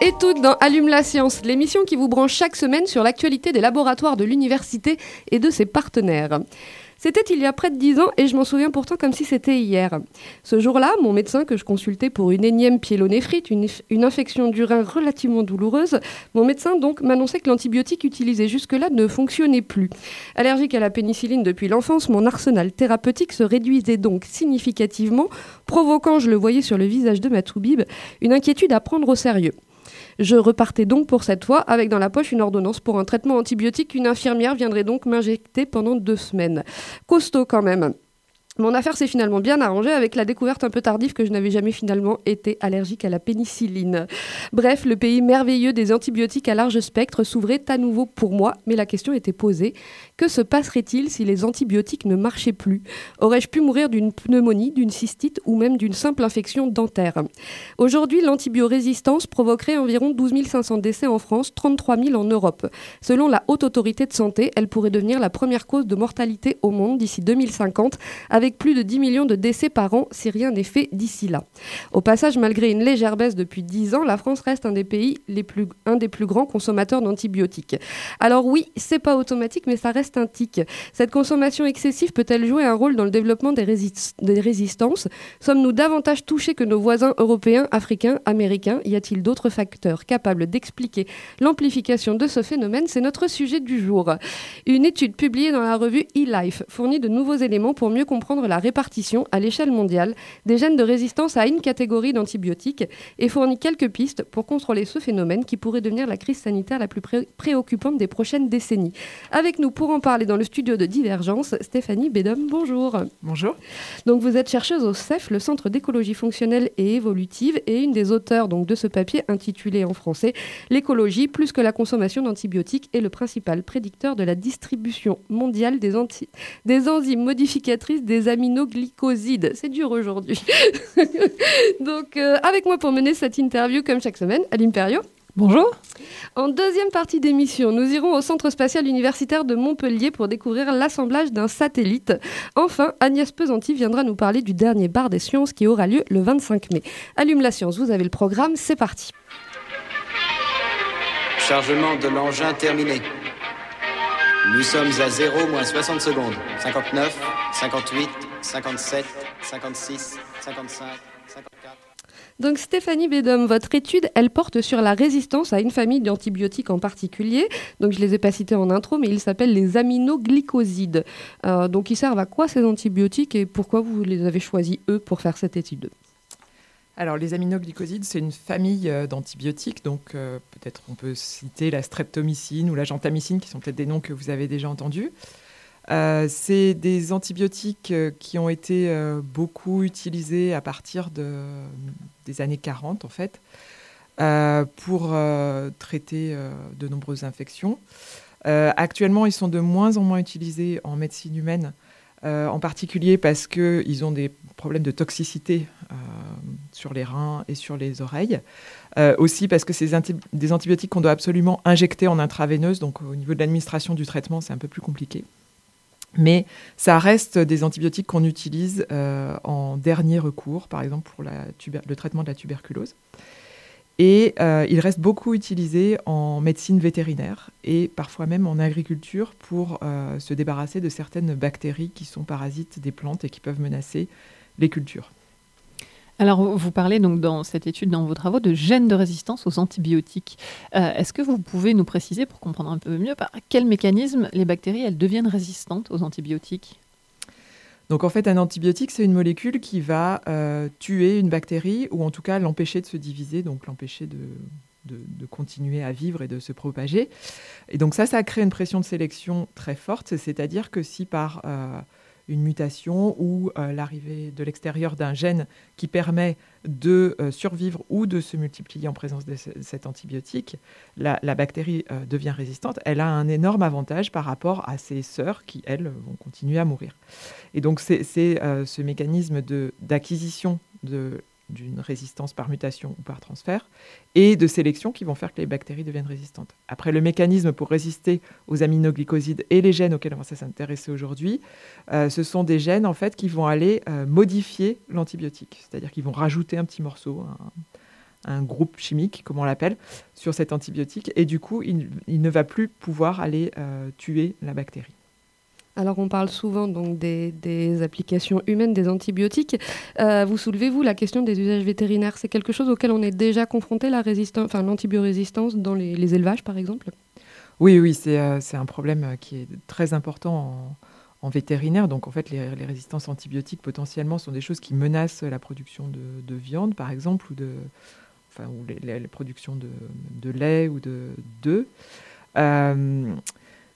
Et toutes dans Allume la science, l'émission qui vous branche chaque semaine sur l'actualité des laboratoires de l'université et de ses partenaires. C'était il y a près de dix ans et je m'en souviens pourtant comme si c'était hier. Ce jour-là, mon médecin que je consultais pour une énième pyélonéphrite, une, une infection du rein relativement douloureuse, mon médecin donc m'annonçait que l'antibiotique utilisé jusque-là ne fonctionnait plus. Allergique à la pénicilline depuis l'enfance, mon arsenal thérapeutique se réduisait donc significativement, provoquant, je le voyais sur le visage de ma toubib, une inquiétude à prendre au sérieux. Je repartais donc pour cette fois avec dans la poche une ordonnance pour un traitement antibiotique qu'une infirmière viendrait donc m'injecter pendant deux semaines. Costaud quand même. Mon affaire s'est finalement bien arrangée avec la découverte un peu tardive que je n'avais jamais finalement été allergique à la pénicilline. Bref, le pays merveilleux des antibiotiques à large spectre s'ouvrait à nouveau pour moi, mais la question était posée. Que se passerait-il si les antibiotiques ne marchaient plus? Aurais-je pu mourir d'une pneumonie, d'une cystite ou même d'une simple infection dentaire? Aujourd'hui, l'antibiorésistance provoquerait environ 12 500 décès en France, 33 000 en Europe. Selon la Haute Autorité de Santé, elle pourrait devenir la première cause de mortalité au monde d'ici 2050, avec plus de 10 millions de décès par an si rien n'est fait d'ici là. Au passage, malgré une légère baisse depuis 10 ans, la France reste un des pays plus, un des plus grands consommateurs d'antibiotiques. Alors oui, c'est pas automatique, mais ça reste un tic. Cette consommation excessive peut-elle jouer un rôle dans le développement des, des résistances? Sommes-nous davantage touchés que nos voisins européens, africains, américains? Y a-t-il d'autres facteurs capables d'expliquer l'amplification de ce phénomène? C'est notre sujet du jour. Une étude publiée dans la revue eLife fournit de nouveaux éléments pour mieux comprendre la répartition à l'échelle mondiale des gènes de résistance à une catégorie d'antibiotiques et fournit quelques pistes pour contrôler ce phénomène qui pourrait devenir la crise sanitaire la plus pré- préoccupante des prochaines décennies. Avec nous pour en parler dans le studio de Divergence, Stéphanie Bédom, bonjour. Bonjour. Donc vous êtes chercheuse au CEF, le Centre d'écologie fonctionnelle et évolutive, et une des auteurs donc, de ce papier intitulé en français L'écologie plus que la consommation d'antibiotiques est le principal prédicteur de la distribution mondiale des, anti- des enzymes modificatrices des aminoglycosides. C'est dur aujourd'hui. donc euh, avec moi pour mener cette interview comme chaque semaine, à l'Imperio. Bonjour. En deuxième partie d'émission, nous irons au Centre spatial universitaire de Montpellier pour découvrir l'assemblage d'un satellite. Enfin, Agnès Pesanti viendra nous parler du dernier bar des sciences qui aura lieu le 25 mai. Allume la science, vous avez le programme, c'est parti. Chargement de l'engin terminé. Nous sommes à 0 moins 60 secondes. 59, 58, 57, 56, 55, 54. Donc Stéphanie Bédom, votre étude, elle porte sur la résistance à une famille d'antibiotiques en particulier. Donc je les ai pas cités en intro, mais ils s'appellent les aminoglycosides. Euh, donc ils servent à quoi ces antibiotiques et pourquoi vous les avez choisis eux pour faire cette étude? Alors, les aminoglycosides, c'est une famille euh, d'antibiotiques. Donc, euh, peut-être on peut citer la streptomycine ou la gentamicine, qui sont peut-être des noms que vous avez déjà entendus. Euh, c'est des antibiotiques euh, qui ont été euh, beaucoup utilisés à partir de, des années 40, en fait, pour traiter de nombreuses infections. Actuellement, ils sont de moins en moins utilisés en médecine humaine, en particulier parce qu'ils ont des problèmes de toxicité sur les reins et sur les oreilles. Aussi parce que c'est des antibiotiques qu'on doit absolument injecter en intraveineuse, donc au niveau de l'administration du traitement, c'est un peu plus compliqué. Mais ça reste des antibiotiques qu'on utilise euh, en dernier recours, par exemple pour le traitement de la tuberculose. Et euh, il reste beaucoup utilisé en médecine vétérinaire et parfois même en agriculture pour euh, se débarrasser de certaines bactéries qui sont parasites des plantes et qui peuvent menacer les cultures. Alors, vous- parlez donc dans cette étude, dans vos travaux, de gènes de résistance aux antibiotiques. Euh, Est-ce que vous pouvez nous préciser, pour comprendre un peu mieux, par quel mécanisme les bactéries elles deviennent résistantes aux antibiotiques? Donc en fait, un antibiotique, c'est une molécule qui va euh, tuer une bactérie ou en tout cas l'empêcher de se diviser, donc l'empêcher de continuer à vivre et de se propager. Et donc ça, ça crée une pression de sélection très forte, c'est-à-dire que si par euh, une mutation ou euh, l'arrivée de l'extérieur d'un gène qui permet de euh, survivre ou de se multiplier en présence de ce- cet antibiotique, la, bactérie euh, devient résistante. Elle a un énorme avantage par rapport à ses sœurs qui, elles, vont continuer à mourir. Et donc c'est ce mécanisme d'acquisition de- d'une résistance par mutation ou par transfert et de sélection qui vont faire que les bactéries deviennent résistantes. Après, le mécanisme pour résister aux aminoglycosides et les gènes auxquels on va s'intéresser aujourd'hui, euh, ce sont des gènes en fait qui vont aller euh, modifier l'antibiotique, c'est-à-dire qu'ils vont rajouter un petit morceau, un, groupe chimique, comme on l'appelle, sur cet antibiotique, et du coup, il, il ne va plus pouvoir aller euh, tuer la bactérie. Alors on parle souvent donc des, applications humaines des antibiotiques. Euh, vous soulevez-vous la question des usages vétérinaires? C'est quelque chose auquel on est déjà confronté, la résistance, enfin l'antibiorésistance dans les, élevages par exemple? Oui, oui, c'est euh, un problème euh, qui est très important en, vétérinaire. Donc, en fait, les, résistances antibiotiques, potentiellement, sont des choses qui menacent la production de, de viande, par exemple, ou, de, enfin, ou de lait ou de d'œufs. Euh,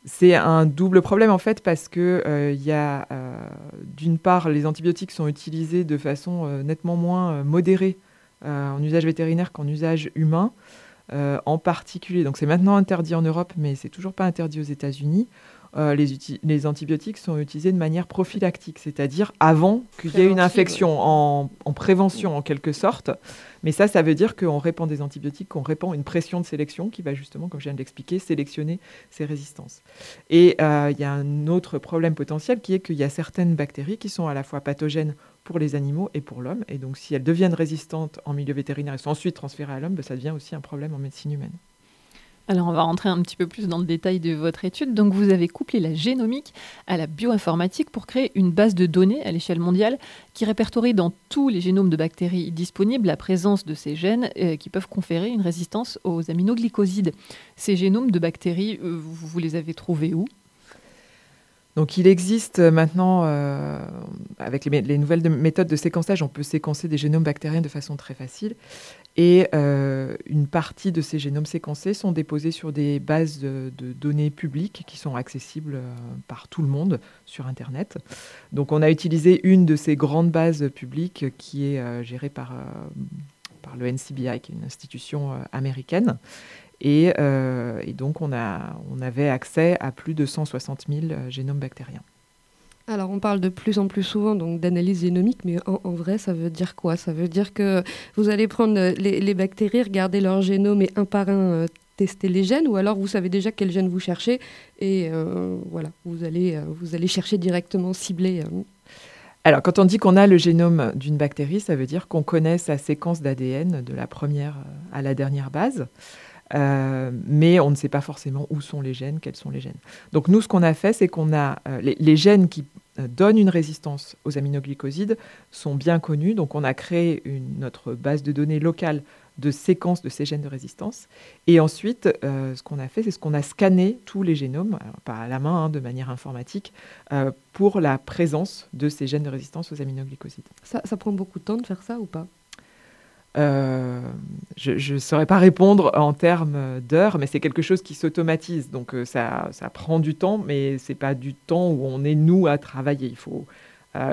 c'est un double problème, en fait, parce que euh, il y a, euh, d'une part, les antibiotiques sont utilisés de façon euh, nettement moins modérée en usage vétérinaire qu'en usage humain en particulier. Donc c'est maintenant interdit en Europe, mais c'est toujours pas interdit aux États-Unis. Euh, les, antibiotiques sont utilisés de manière prophylactique, c'est-à-dire avant qu'il y ait une infection, en, en prévention en quelque sorte. Mais ça, ça veut dire qu'on répand des antibiotiques, qu'on répand une pression de sélection qui va justement, comme je viens de l'expliquer, sélectionner ces résistances. Et euh, il y a un autre problème potentiel qui est qu'il y a certaines bactéries qui sont à la fois pathogènes pour les animaux et pour l'homme. Et donc, si elles deviennent résistantes en milieu vétérinaire et sont ensuite transférées à l'homme, ben, ça devient aussi un problème en médecine humaine. Alors, on va rentrer un petit peu plus dans le détail de votre étude. Donc, vous avez couplé la génomique à la bioinformatique pour créer une base de données à l'échelle mondiale qui répertorie dans tous les génomes de bactéries disponibles la présence de ces gènes euh, qui peuvent conférer une résistance aux aminoglycosides. Ces génomes de bactéries, euh, vous, les avez trouvés où? Donc il existe maintenant, euh, avec les, nouvelles de- méthodes de séquençage, on peut séquencer des génomes bactériens de façon très facile. Et euh, une partie de ces génomes séquencés sont déposés sur des bases de, données publiques qui sont accessibles euh, par tout le monde sur Internet. Donc on a utilisé une de ces grandes bases publiques qui est euh, gérée par, par le NCBI, qui est une institution américaine. Et, et donc, on, a, on avait accès à plus de 160 000 euh, génomes bactériens. Alors on parle de plus en plus souvent donc d'analyse génomique, mais en, vrai ça veut dire quoi? Ça veut dire que vous allez prendre euh, les, bactéries, regarder leur génome et un par un euh, tester les gènes, ou alors vous savez déjà quel gène vous cherchez et euh, voilà, vous allez, vous allez chercher directement ciblé. euh. Alors, quand on dit qu'on a le génome d'une bactérie, ça veut dire qu'on connaît sa séquence d'ADN de la première à la dernière base. Euh, mais on ne sait pas forcément où sont les gènes, quels sont les gènes. Donc nous, ce qu'on a fait, c'est qu'on a euh, les, gènes qui euh, donnent une résistance aux aminoglycosides sont bien connus. Donc on a créé une- notre base de données locale de séquences de ces gènes de résistance. Et ensuite, ce qu'on a fait, c'est ce qu'on a scanné tous les génomes, alors pas à la main, hein, de manière informatique, pour la présence de ces gènes de résistance aux aminoglycosides. Ça prend beaucoup de temps de faire ça ou pas? Euh, je ne saurais pas répondre en termes d'heures, mais c'est quelque chose qui s'automatise. Donc euh, ça, prend du temps, mais c'est pas du temps où on est nous à travailler. Il faut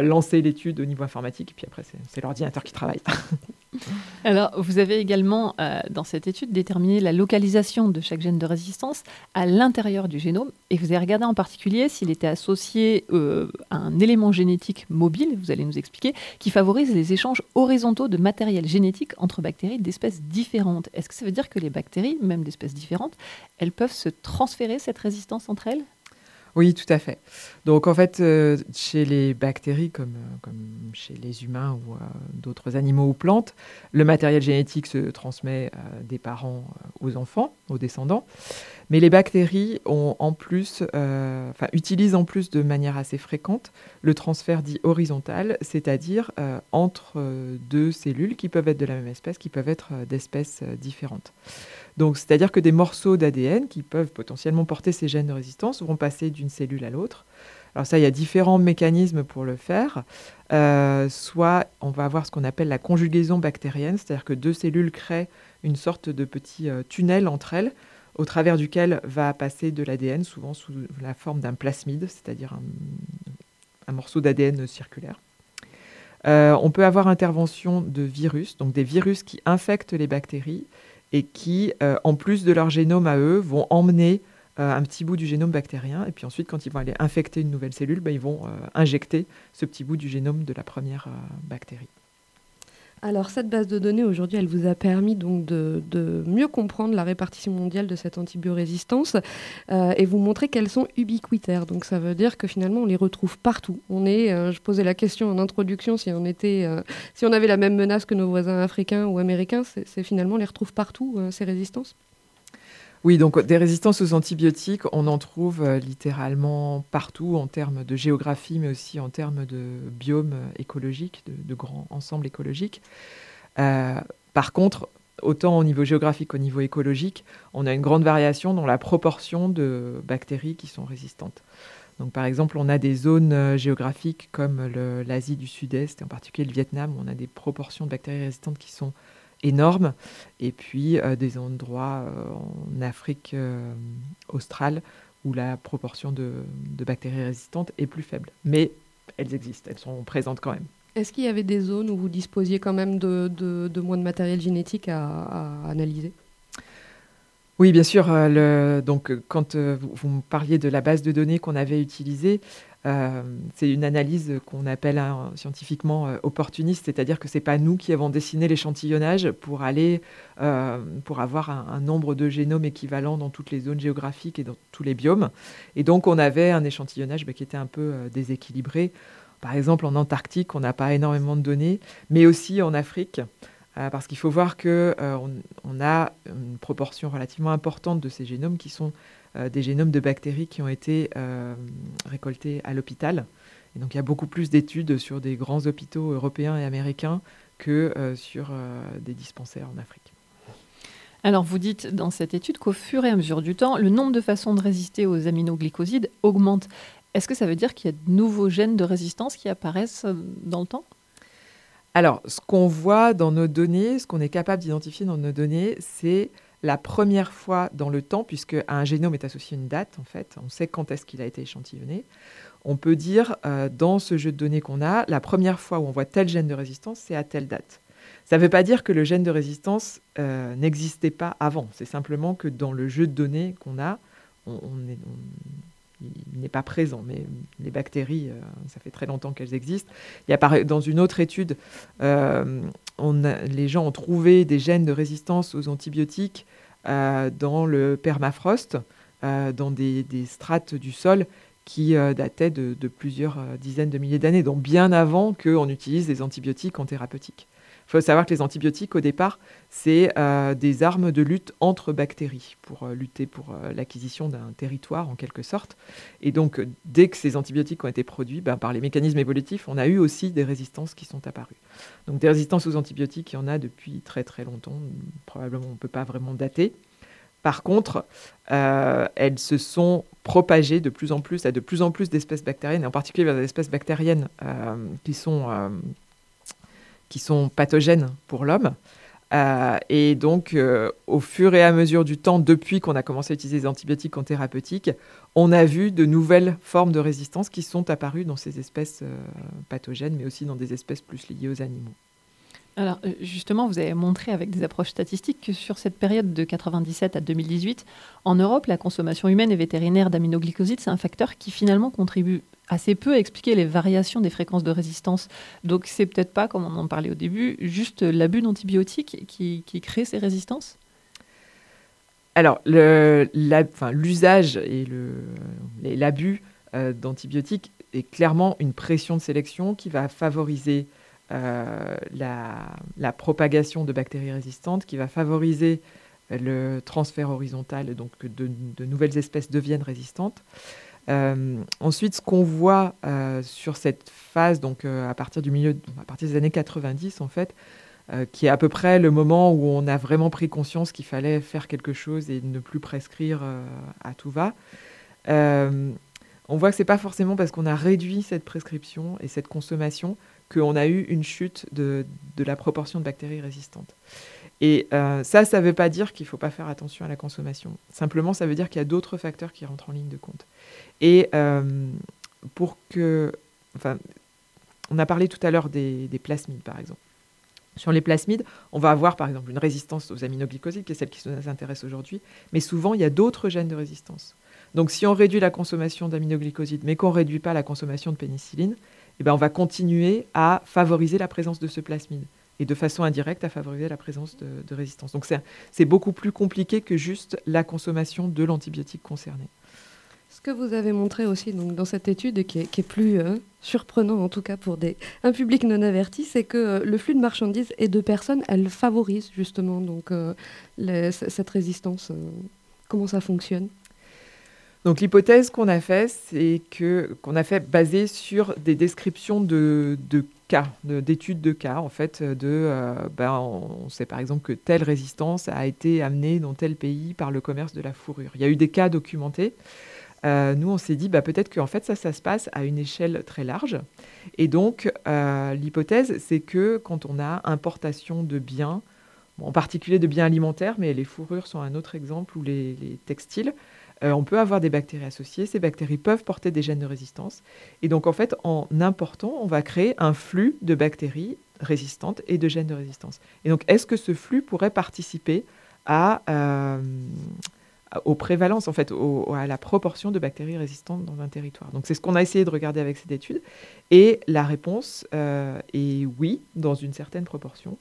lancer l'étude au niveau informatique, et puis après c'est c'est l'ordinateur qui travaille. Alors, vous avez également, euh, dans cette étude, déterminé la localisation de chaque gène de résistance à l'intérieur du génome. Et vous avez regardé en particulier s'il était associé euh, à un élément génétique mobile, vous allez nous expliquer, qui favorise les échanges horizontaux de matériel génétique entre bactéries d'espèces différentes. Est-ce que ça veut dire que les bactéries, même d'espèces différentes, elles peuvent se transférer cette résistance entre elles? Oui, tout à fait. Donc en fait, euh, chez les bactéries, comme, euh, comme chez les humains ou euh, d'autres animaux ou plantes, le matériel génétique se transmet des parents aux enfants, aux descendants. Mais les bactéries ont en plus, utilisent en plus de manière assez fréquente le transfert dit horizontal, c'est-à-dire entre deux cellules qui peuvent être de la même espèce, qui peuvent être d'espèces différentes. Donc, c'est-à-dire que des morceaux d'ADN qui peuvent potentiellement porter ces gènes de résistance vont passer d'une cellule à l'autre. Alors ça, il y a différents mécanismes pour le faire. Euh, soit on va avoir ce qu'on appelle la conjugaison bactérienne, c'est-à-dire que deux cellules créent une sorte de petit euh, tunnel entre elles, au travers duquel va passer de l'ADN, souvent sous la forme d'un plasmide, c'est-à-dire un, morceau d'ADN circulaire. Euh, on peut avoir intervention de virus, donc des virus qui infectent les bactéries et qui, euh, en plus de leur génome à eux, vont emmener euh, un petit bout du génome bactérien. Et puis ensuite, quand ils vont aller infecter une nouvelle cellule, ben, ils vont injecter ce petit bout du génome de la première bactérie. Alors cette base de données aujourd'hui, elle vous a permis donc de, mieux comprendre la répartition mondiale de cette antibiorésistance euh, et vous montrer qu'elles sont ubiquitaires. Donc ça veut dire que finalement on les retrouve partout. On est, euh, je posais la question en introduction si on était, euh, si on avait la même menace que nos voisins africains ou américains, c'est finalement on les retrouve partout ces résistances. Oui, donc des résistances aux antibiotiques, on en trouve euh, littéralement partout en termes de géographie, mais aussi en termes de biome écologique, de, grands ensembles écologiques. Euh, par contre, autant au niveau géographique qu'au niveau écologique, on a une grande variation dans la proportion de bactéries qui sont résistantes. Donc, par exemple, on a des zones euh, géographiques comme l'Asie du Sud-Est, et en particulier le Vietnam, où on a des proportions de bactéries résistantes qui sont énorme. Et puis euh, des endroits euh, en Afrique euh, australe où la proportion de, bactéries résistantes est plus faible. Mais elles existent, elles sont présentes quand même. Est-ce qu'il y avait des zones où vous disposiez quand même de, de, moins de matériel génétique à, analyser? Oui, bien sûr. Le, donc, quand vous, vous, me parliez de la base de données qu'on avait utilisée, euh, c'est une analyse qu'on appelle hein, scientifiquement euh, opportuniste, c'est-à-dire que ce n'est pas nous qui avons dessiné l'échantillonnage pour aller euh, pour avoir un, nombre de génomes équivalent dans toutes les zones géographiques et dans tous les biomes. Et donc on avait un échantillonnage bah, qui était un peu déséquilibré. Par exemple, en Antarctique, on n'a pas énormément de données, mais aussi en Afrique. parce qu'il faut voir qu'on on a une proportion relativement importante de ces génomes qui sont des génomes de bactéries qui ont été euh, récoltés à l'hôpital. Et donc il y a beaucoup plus d'études sur des grands hôpitaux européens et américains que euh, sur des dispensaires en Afrique. Alors vous dites dans cette étude qu'au fur et à mesure du temps, le nombre de façons de résister aux aminoglycosides augmente. Est-ce que ça veut dire qu'il y a de nouveaux gènes de résistance qui apparaissent dans le temps? Alors, ce qu'on voit dans nos données, ce qu'on est capable d'identifier dans nos données, c'est la première fois dans le temps, puisque à un génome est associée une date, en fait, on sait quand est-ce qu'il a été échantillonné, on peut dire euh, dans ce jeu de données qu'on a, la première fois où on voit tel gène de résistance, c'est à telle date. Ça ne veut pas dire que le gène de résistance euh, n'existait pas avant. C'est simplement que dans le jeu de données qu'on a, on, il n'est pas présent. Mais les bactéries, euh, ça fait très longtemps qu'elles existent. Il y a dans une autre étude, les gens ont trouvé des gènes de résistance aux antibiotiques euh, dans le permafrost, euh, dans des, strates du sol qui euh, dataient de, plusieurs dizaines de milliers d'années, donc bien avant qu'on utilise des antibiotiques en thérapeutique. Il faut savoir que les antibiotiques, au départ, c'est des armes de lutte entre bactéries pour lutter pour l'acquisition d'un territoire, en quelque sorte. Et donc, dès que ces antibiotiques ont été produits, ben, par les mécanismes évolutifs, on a eu aussi des résistances qui sont apparues. Donc, des résistances aux antibiotiques, il y en a depuis très très longtemps. Probablement, on ne peut pas vraiment dater. Par contre, euh, elles se sont propagées de plus en plus à de plus en plus d'espèces bactériennes, et en particulier vers des espèces bactériennes euh, qui, sont, euh, qui sont pathogènes pour l'homme. et donc, au fur et à mesure du temps, depuis qu'on a commencé à utiliser les antibiotiques en thérapeutique, on a vu de nouvelles formes de résistance qui sont apparues dans ces espèces pathogènes, mais aussi dans des espèces plus liées aux animaux. Alors euh, justement, vous avez montré avec des approches statistiques que sur cette période de 97 à 2018, en Europe, la consommation humaine et vétérinaire d'aminoglycosides, c'est un facteur qui finalement contribue assez peu à expliquer les variations des fréquences de résistance. Donc c'est peut-être pas, comme on en parlait au début, juste l'abus d'antibiotiques qui, crée ces résistances? Alors l'usage et l'abus euh, d'antibiotiques est clairement une pression de sélection qui va favoriser euh, la, propagation de bactéries résistantes, qui va favoriser le transfert horizontal, donc que de, nouvelles espèces deviennent résistantes. Euh, ensuite, ce qu'on voit euh, sur cette phase, donc à partir du milieu, à partir des années 90 en fait, qui est à peu près le moment où on a vraiment pris conscience qu'il fallait faire quelque chose et ne plus prescrire à tout va. on voit que c'est pas forcément parce qu'on a réduit cette prescription et cette consommation qu'on a eu une chute de, la proportion de bactéries résistantes. Et euh, ça, ça ne veut pas dire qu'il ne faut pas faire attention à la consommation. Simplement, ça veut dire qu'il y a d'autres facteurs qui rentrent en ligne de compte. Et euh, pour que enfin, on a parlé tout à l'heure des, des plasmides, par exemple. Sur les plasmides, on va avoir par exemple une résistance aux aminoglycosides, qui est celle qui nous intéresse aujourd'hui, mais souvent il y a d'autres gènes de résistance. Donc si on réduit la consommation d'aminoglycosides, mais qu'on ne réduit pas la consommation de pénicilline, eh ben, on va continuer à favoriser la présence de ce plasmide et de façon indirecte à favoriser la présence de, de résistance. Donc c'est beaucoup plus compliqué que juste la consommation de l'antibiotique concerné. Ce que vous avez montré aussi donc, dans cette étude, qui est, qui est plus euh, surprenant en tout cas pour des, un public non averti, c'est que euh, le flux de marchandises et de personnes, elle favorise justement donc, euh, les- cette résistance. comment ça fonctionne? Donc l'hypothèse qu'on a fait, c'est que qu'on a fait basée sur des descriptions de, de cas, de- d'études de, cas en fait. De, euh, ben, on sait par exemple que telle résistance a été amenée dans tel pays par le commerce de la fourrure. Il y a eu des cas documentés. Euh, nous, on s'est dit bah, peut-être qu'en fait ça, ça se passe à une échelle très large. Et donc euh, l'hypothèse, c'est que quand on a importation de biens, en particulier de biens alimentaires, mais les fourrures sont un autre exemple ou les textiles. Euh, on peut avoir des bactéries associées. Ces bactéries peuvent porter des gènes de résistance. Et donc, en fait, en important, on va créer un flux de bactéries résistantes et de gènes de résistance. Et donc, est-ce que ce flux pourrait participer à, euh, aux prévalences, en fait, à la proportion de bactéries résistantes dans un territoire? Donc, c'est ce qu'on a essayé de regarder avec cette étude. Et la réponse euh, est oui, dans une certaine proportion.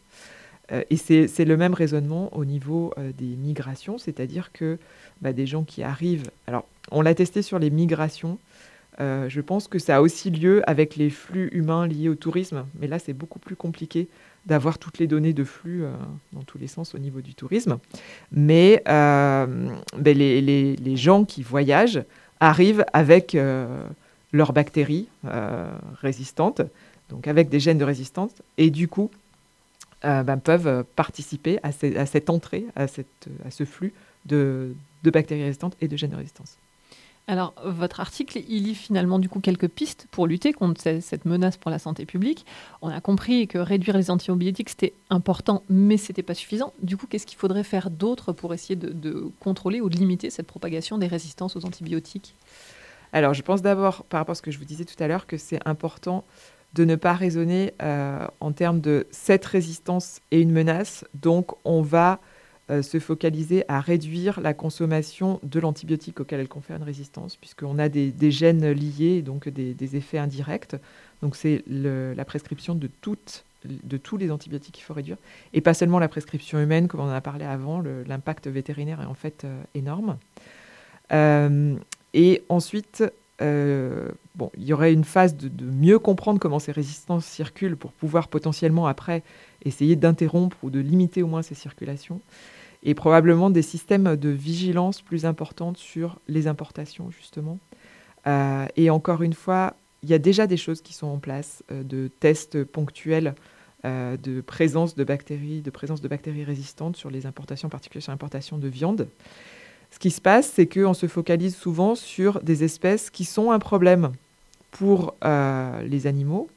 Euh, et c'est le même raisonnement au niveau euh, des migrations, c'est-à-dire que bah, des gens qui arrivent. Alors, on l'a testé sur les migrations. Euh, je pense que ça a aussi lieu avec les flux humains liés au tourisme, mais là, c'est beaucoup plus compliqué d'avoir toutes les données de flux dans tous les sens au niveau du tourisme. Mais ben, les, les- les gens qui voyagent arrivent avec leurs bactéries résistantes, donc avec des gènes de résistance, et du coup, ben, peuvent euh, participer à, ces- à cette entrée, à, cette, à ce flux de, de bactéries résistantes et de gènes de résistance. Alors, votre article, il lit finalement du coup quelques pistes pour lutter contre ce- cette menace pour la santé publique. On a compris que réduire les antibiotiques, c'était important, mais c'était pas suffisant. Du coup, qu'est-ce qu'il faudrait faire d'autre pour essayer de, de contrôler ou de limiter cette propagation des résistances aux antibiotiques? Alors, je pense d'abord, par rapport à ce que je vous disais tout à l'heure, que c'est important de ne pas raisonner euh, en termes de cette résistance et une menace. Donc, on va euh, se focaliser à réduire la consommation de l'antibiotique auquel elle confère une résistance, puisqu'on a des, gènes liés, donc des, effets indirects. Donc, c'est la prescription de, tous les antibiotiques qu'il faut réduire, et pas seulement la prescription humaine, comme on en a parlé avant. L'impact vétérinaire est en fait euh, énorme. Et ensuite, euh, bon, il y aurait une phase de, mieux comprendre comment ces résistances circulent pour pouvoir potentiellement après essayer d'interrompre ou de limiter au moins ces circulations. Et probablement des systèmes de vigilance plus importantes sur les importations, justement. Euh, et encore une fois, il y a déjà des choses qui sont en place, euh, de tests ponctuels de présence de bactéries, de présence de bactéries résistantes sur les importations, en particulier sur l'importation de viande. Ce qui se passe, c'est qu'on se focalise souvent sur des espèces qui sont un problème pour euh, les animaux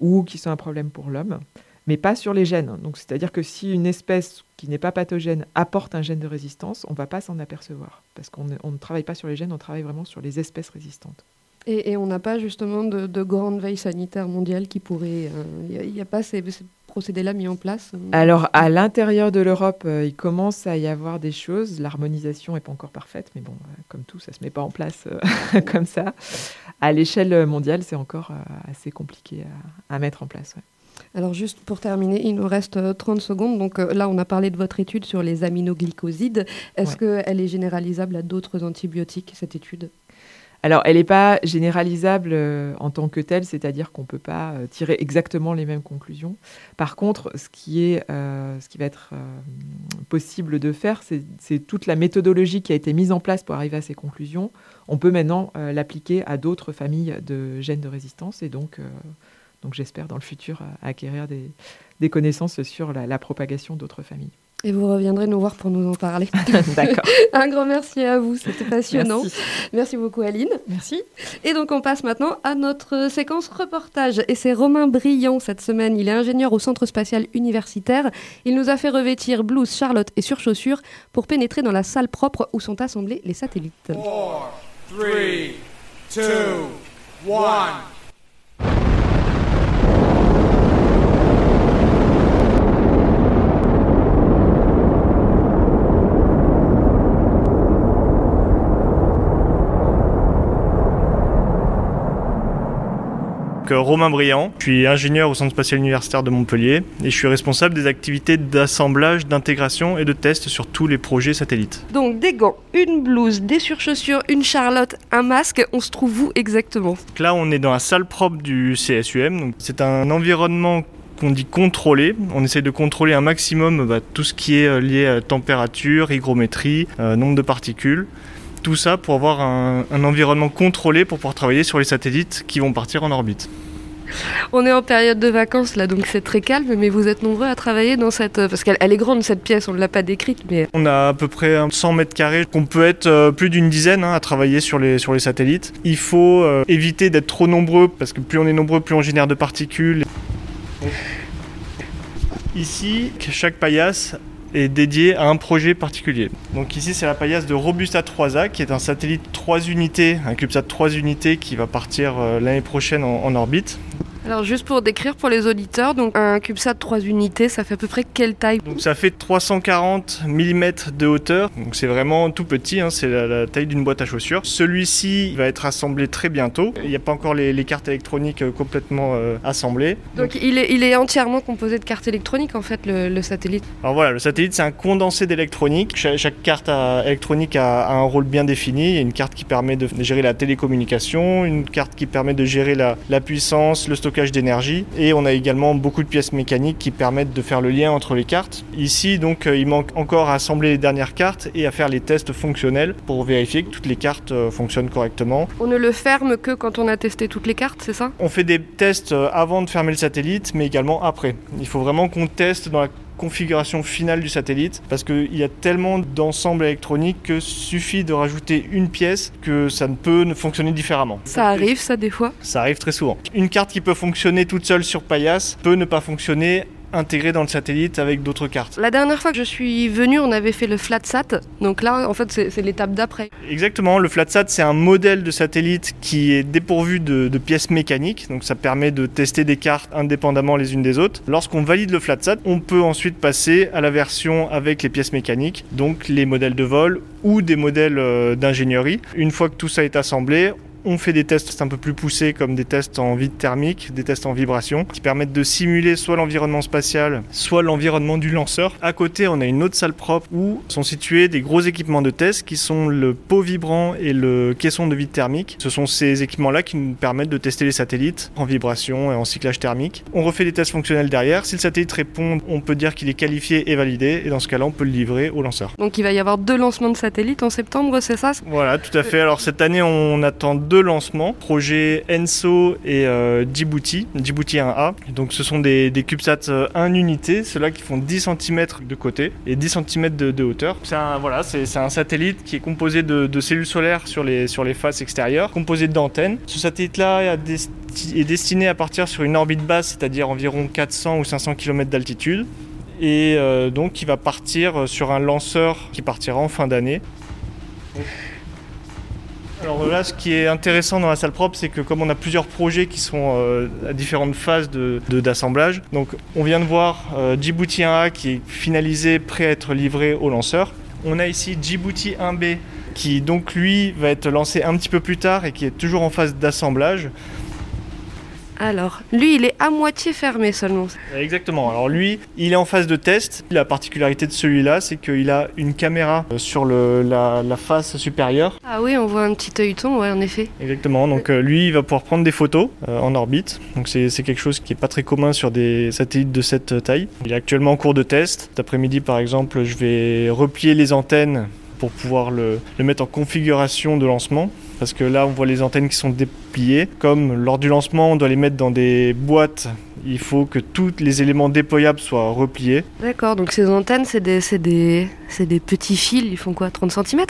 ou qui sont un problème pour l'homme, mais pas sur les gènes. Donc, c'est-à-dire que si une espèce qui n'est pas pathogène apporte un gène de résistance, on ne va pas s'en apercevoir parce qu'on ne- travaille pas sur les gènes, on travaille vraiment sur les espèces résistantes. Et, on n'a pas justement de, de grande veille sanitaire mondiale qui pourrait. Il n'y a, pas ces procédés-là mis en place euh, Alors, à l'intérieur de l'Europe, euh, il commence à y avoir des choses. L'harmonisation n'est pas encore parfaite, mais bon, euh, comme tout, ça ne se met pas en place euh, comme ça. À l'échelle mondiale, c'est encore euh, assez compliqué à, à mettre en place. ouais. Alors juste pour terminer, il nous reste euh, 30 secondes. Donc euh, là, on a parlé de votre étude sur les aminoglycosides. Est-ce Ouais. qu'elle est généralisable à d'autres antibiotiques, cette étude? Alors, elle n'est pas généralisable euh, en tant que telle, c'est-à-dire qu'on ne peut pas euh, tirer exactement les mêmes conclusions. Par contre, ce qui, est, euh, ce qui va être possible de faire, c'est toute la méthodologie qui a été mise en place pour arriver à ces conclusions. On peut maintenant l'appliquer à d'autres familles de gènes de résistance et donc, donc j'espère dans le futur acquérir des, connaissances sur la propagation d'autres familles. Et vous reviendrez nous voir pour nous en parler. D'accord. Un grand merci à vous, c'était passionnant. Merci. Merci beaucoup Aline. Merci. Et donc on passe maintenant à notre séquence reportage. Et c'est Romain Brillant cette semaine. Il est ingénieur au Centre spatial universitaire. Il nous a fait revêtir blouse, charlotte et surchaussures pour pénétrer dans la salle propre où sont assemblés les satellites. Four, three, two, one. Donc, euh, Romain Briand, je suis ingénieur au Centre spatial universitaire de Montpellier et je suis responsable des activités d'assemblage, d'intégration et de test sur tous les projets satellites. Donc des gants, une blouse, des surchaussures, une charlotte, un masque, on se trouve où exactement? Là, on est dans la salle propre du CSUM. C'est un environnement qu'on dit contrôlé. On essaie de contrôler un maximum bah, tout ce qui est euh, lié à température, hygrométrie, euh, nombre de particules. Tout ça pour avoir un, un environnement contrôlé pour pouvoir travailler sur les satellites qui vont partir en orbite. On est en période de vacances là, donc c'est très calme, mais vous êtes nombreux à travailler dans cette... Parce qu'elle elle est grande cette pièce, on ne l'a pas décrite, mais... On a à peu près 100 mètres carrés, qu'on peut être euh, plus d'une dizaine hein, à travailler sur les, sur les satellites. Il faut euh, éviter d'être trop nombreux, parce que plus on est nombreux, plus on génère de particules. Ici, chaque paillasse est dédié à un projet particulier. Donc ici c'est la paillasse de Robusta 3A qui est un satellite 3 unités, un CubeSat 3 unités qui va partir euh, l'année prochaine en, en orbite. Alors juste pour décrire pour les auditeurs, donc un CubeSat 3 unités, ça fait à peu près quelle taille? Donc ça fait 340 mm de hauteur, donc c'est vraiment tout petit, hein, c'est la, la taille d'une boîte à chaussures. Celui-ci va être assemblé très bientôt, il n'y a pas encore les, les cartes électroniques euh, complètement euh, assemblées. Donc il est, il est entièrement composé de cartes électroniques en fait, le, le satellite? Alors voilà, le satellite c'est un condensé d'électronique. Cha- Chaque, carte a- électronique a, a un rôle bien défini. Il y a une carte qui permet de gérer la télécommunication, une carte qui permet de gérer la, la puissance, le stockage d'énergie. Et on a également beaucoup de pièces mécaniques qui permettent de faire le lien entre les cartes. Ici donc euh, il manque encore à assembler les dernières cartes et à faire les tests fonctionnels pour vérifier que toutes les cartes euh, fonctionnent correctement. On ne le ferme que quand on a testé toutes les cartes, c'est ça? On fait des tests euh, avant de fermer le satellite, mais également après. Il faut vraiment qu'on teste dans la configuration finale du satellite parce qu'il y a tellement d'ensembles électroniques que suffit de rajouter une pièce que ça ne peut ne fonctionner différemment. Ça arrive ça des fois? Ça arrive très souvent. Une carte qui peut fonctionner toute seule sur paillasse peut ne pas fonctionner intégrée dans le satellite avec d'autres cartes. La dernière fois que je suis venue, on avait fait le FlatSat. Donc là, en fait, c'est c'est l'étape d'après. Exactement, le FlatSat c'est un modèle de satellite qui est dépourvu de, de pièces mécaniques, donc ça permet de tester des cartes indépendamment les unes des autres. Lorsqu'on valide le FlatSat, on peut ensuite passer à la version avec les pièces mécaniques, donc les modèles de vol ou des modèles euh, d'ingénierie. Une fois que tout ça est assemblé, on fait des tests un peu plus poussés comme des tests en vide thermique, des tests en vibration qui permettent de simuler soit l'environnement spatial, soit l'environnement du lanceur. À côté, on a une autre salle propre où sont situés des gros équipements de test qui sont le pot vibrant et le caisson de vide thermique. Ce sont ces équipements-là qui nous permettent de tester les satellites en vibration et en cyclage thermique. On refait des tests fonctionnels derrière. Si le satellite répond, on peut dire qu'il est qualifié et validé et dans ce cas-là, on peut le livrer au lanceur. Donc il va y avoir deux lancements de satellites en septembre, c'est ça? Voilà, tout à fait. Alors cette année, on attend deux lancements, projet Enso et euh, Djibouti, Djibouti 1A. Donc ce sont des, des CubeSats euh, 1 unité, ceux-là qui font 10 cm de côté et 10 cm de, hauteur. C'est un, voilà, c'est un satellite qui est composé de, cellules solaires sur les, sur les faces extérieures, composé d'antennes. Ce satellite-là est destiné à partir sur une orbite basse, c'est-à-dire environ 400 ou 500 km d'altitude. Et euh, donc il va partir sur un lanceur qui partira en fin d'année. Alors là, ce qui est intéressant dans la salle propre, c'est que comme on a plusieurs projets qui sont euh, à différentes phases de- de- d'assemblage, donc on vient de voir euh, Djibouti 1A qui est finalisé, prêt à être livré au lanceur. On a ici Djibouti 1B qui donc lui va être lancé un petit peu plus tard et qui est toujours en phase d'assemblage. Alors, lui, il est à moitié fermé seulement. Exactement. Alors lui, il est en phase de test. La particularité de celui-là, c'est qu'il a une caméra euh, sur le- la, la face supérieure. Ah oui, on voit un petit œilleton, ouais, en effet. Exactement. Donc euh, lui, il va pouvoir prendre des photos euh, en orbite. Donc c'est c'est quelque chose qui est pas très commun sur des satellites de cette taille. Il est actuellement en cours de test. Cet après-midi, par exemple, je vais replier les antennes pour pouvoir le, le mettre en configuration de lancement. Parce que là, on voit les antennes qui sont dépliées. Comme lors du lancement, on doit les mettre dans des boîtes, il faut que tous les éléments déployables soient repliés. D'accord, donc ces antennes, c'est des, c'est des, c'est des petits fils, ils font quoi 30 cm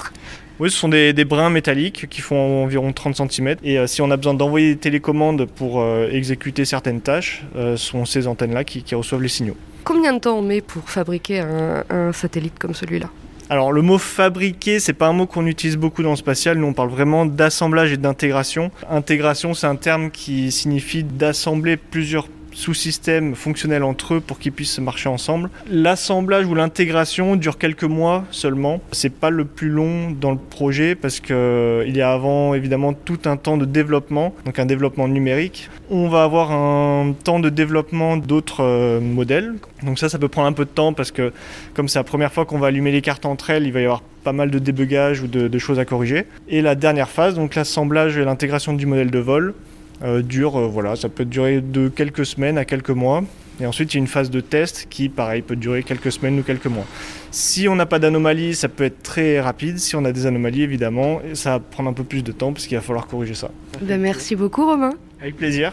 Oui, ce sont des, des brins métalliques qui font environ 30 cm. Et euh, si on a besoin d'envoyer des télécommandes pour euh, exécuter certaines tâches, euh, ce sont ces antennes-là qui, qui reçoivent les signaux. Combien de temps on met pour fabriquer un, un satellite comme celui-là? Alors le mot fabriquer, c'est pas un mot qu'on utilise beaucoup dans le spatial. Nous, on parle vraiment d'assemblage et d'intégration. Intégration, c'est un terme qui signifie d'assembler plusieurs sous-systèmes fonctionnels entre eux pour qu'ils puissent marcher ensemble. L'assemblage ou l'intégration dure quelques mois seulement. C'est pas le plus long dans le projet parce que il y a avant évidemment tout un temps de développement, donc un développement numérique. On va avoir un temps de développement d'autres euh, modèles. Donc ça, ça peut prendre un peu de temps parce que comme c'est la première fois qu'on va allumer les cartes entre elles, il va y avoir pas mal de débugage ou de, de choses à corriger. Et la dernière phase, donc l'assemblage et l'intégration du modèle de vol, euh, dure, euh, voilà, ça peut durer de quelques semaines à quelques mois. Et ensuite, il y a une phase de test qui, pareil, peut durer quelques semaines ou quelques mois. Si on n'a pas d'anomalie, ça peut être très rapide. Si on a des anomalies, évidemment, ça va prendre un peu plus de temps parce qu'il va falloir corriger ça. Ben, merci beaucoup Romain. Avec plaisir.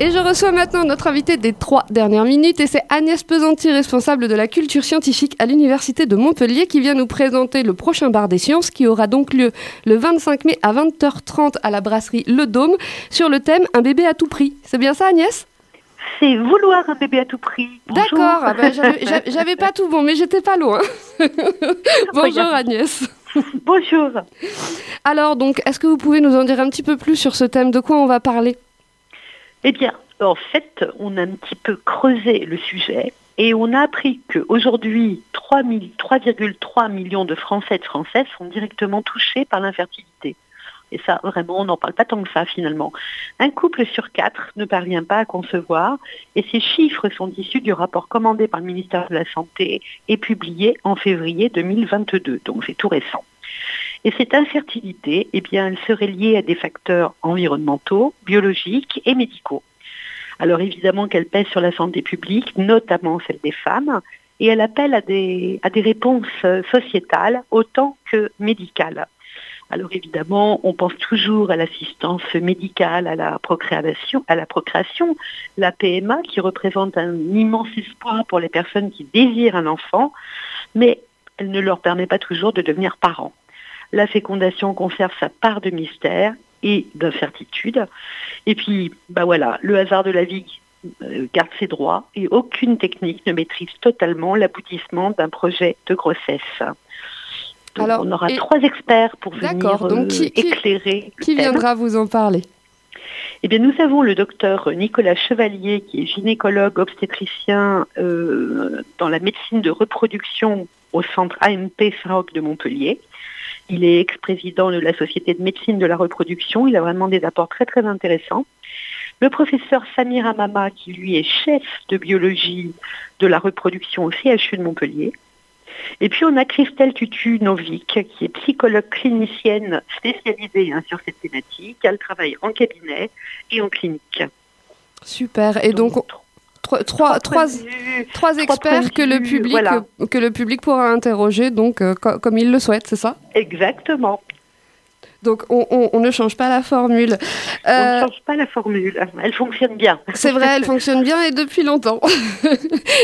Et je reçois maintenant notre invité des trois dernières minutes et c'est Agnès Pesanti, responsable de la culture scientifique à l'Université de Montpellier qui vient nous présenter le prochain bar des sciences qui aura donc lieu le 25 mai à 20h30 à la brasserie Le Dôme sur le thème Un bébé à tout prix. C'est bien ça Agnès? C'est vouloir un bébé à tout prix. D'accord, ah ben, j'avais pas tout bon mais j'étais pas loin. Bonjour Agnès. Bonjour. Alors donc, est-ce que vous pouvez nous en dire un petit peu plus sur ce thème? De quoi on va parler? Eh bien, en fait, on a un petit peu creusé le sujet et on a appris qu'aujourd'hui, 3,3 millions de Français et de Françaises sont directement touchés par l'infertilité. Et ça, vraiment, on n'en parle pas tant que ça finalement. Un couple sur quatre ne parvient pas à concevoir et ces chiffres sont issus du rapport commandé par le ministère de la Santé et publié en février 2022, donc c'est tout récent. Et cette infertilité, eh bien, elle serait liée à des facteurs environnementaux, biologiques et médicaux. Alors évidemment qu'elle pèse sur la santé publique, notamment celle des femmes, et elle appelle à des, à des réponses euh, sociétales autant que médicales. Alors évidemment, on pense toujours à l'assistance médicale, à la procréation, à la procréation, la PMA qui représente un immense espoir pour les personnes qui désirent un enfant, mais elle ne leur permet pas toujours de devenir parents. La fécondation conserve sa part de mystère et d'incertitude. Et puis, bah voilà, le hasard de la vie euh, garde ses droits et aucune technique ne maîtrise totalement l'aboutissement d'un projet de grossesse. Donc, Alors, on aura et- trois experts pour venir donc euh, qui- qui- éclairer. le Qui thème. viendra vous en parler? Eh bien, nous avons le docteur Nicolas Chevalier, qui est gynécologue obstétricien euh, dans la médecine de reproduction au centre AMP Saint-Roch de Montpellier. Il est ex-président de la Société de médecine de la reproduction. Il a vraiment des apports très très intéressants. Le professeur Samir Amama, qui lui est chef de biologie de la reproduction au CHU de Montpellier. Et puis on a Christelle Tutu-Novik, qui est psychologue clinicienne spécialisée hein, sur cette thématique. Elle travaille en cabinet et en clinique. Super. Et donc, on- trois, trois, trois, trois experts que le, public, voilà. que le public pourra interroger donc, euh, co- comme il le souhaite, c'est ça? Exactement. Donc on, on- on ne change pas la formule. On Euh, ne change pas la formule. Elle fonctionne bien. c'est vrai, elle fonctionne bien et depuis longtemps.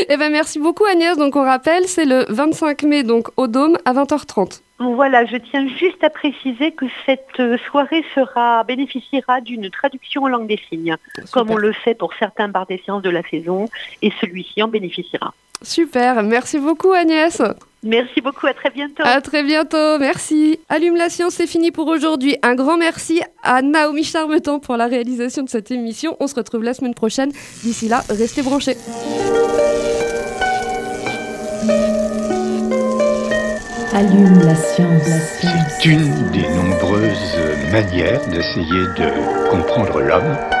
Eh ben merci beaucoup Agnès. Donc on rappelle, c'est le 25 mai donc au Dôme à 20h30. Voilà, je tiens juste à préciser que cette euh, soirée sera bénéficiera d'une traduction en langue des signes, comme on le fait pour certains bars des sciences de la saison, et celui-ci en bénéficiera. Super, merci beaucoup Agnès. Merci beaucoup, à très bientôt. À très bientôt, merci. Allume la science, c'est fini pour aujourd'hui. Un grand merci à Naomi Charmetan pour la réalisation de cette émission. On se retrouve la semaine prochaine. D'ici là, restez branchés. Allume la science. La science. C'est une des nombreuses manières d'essayer de comprendre l'homme.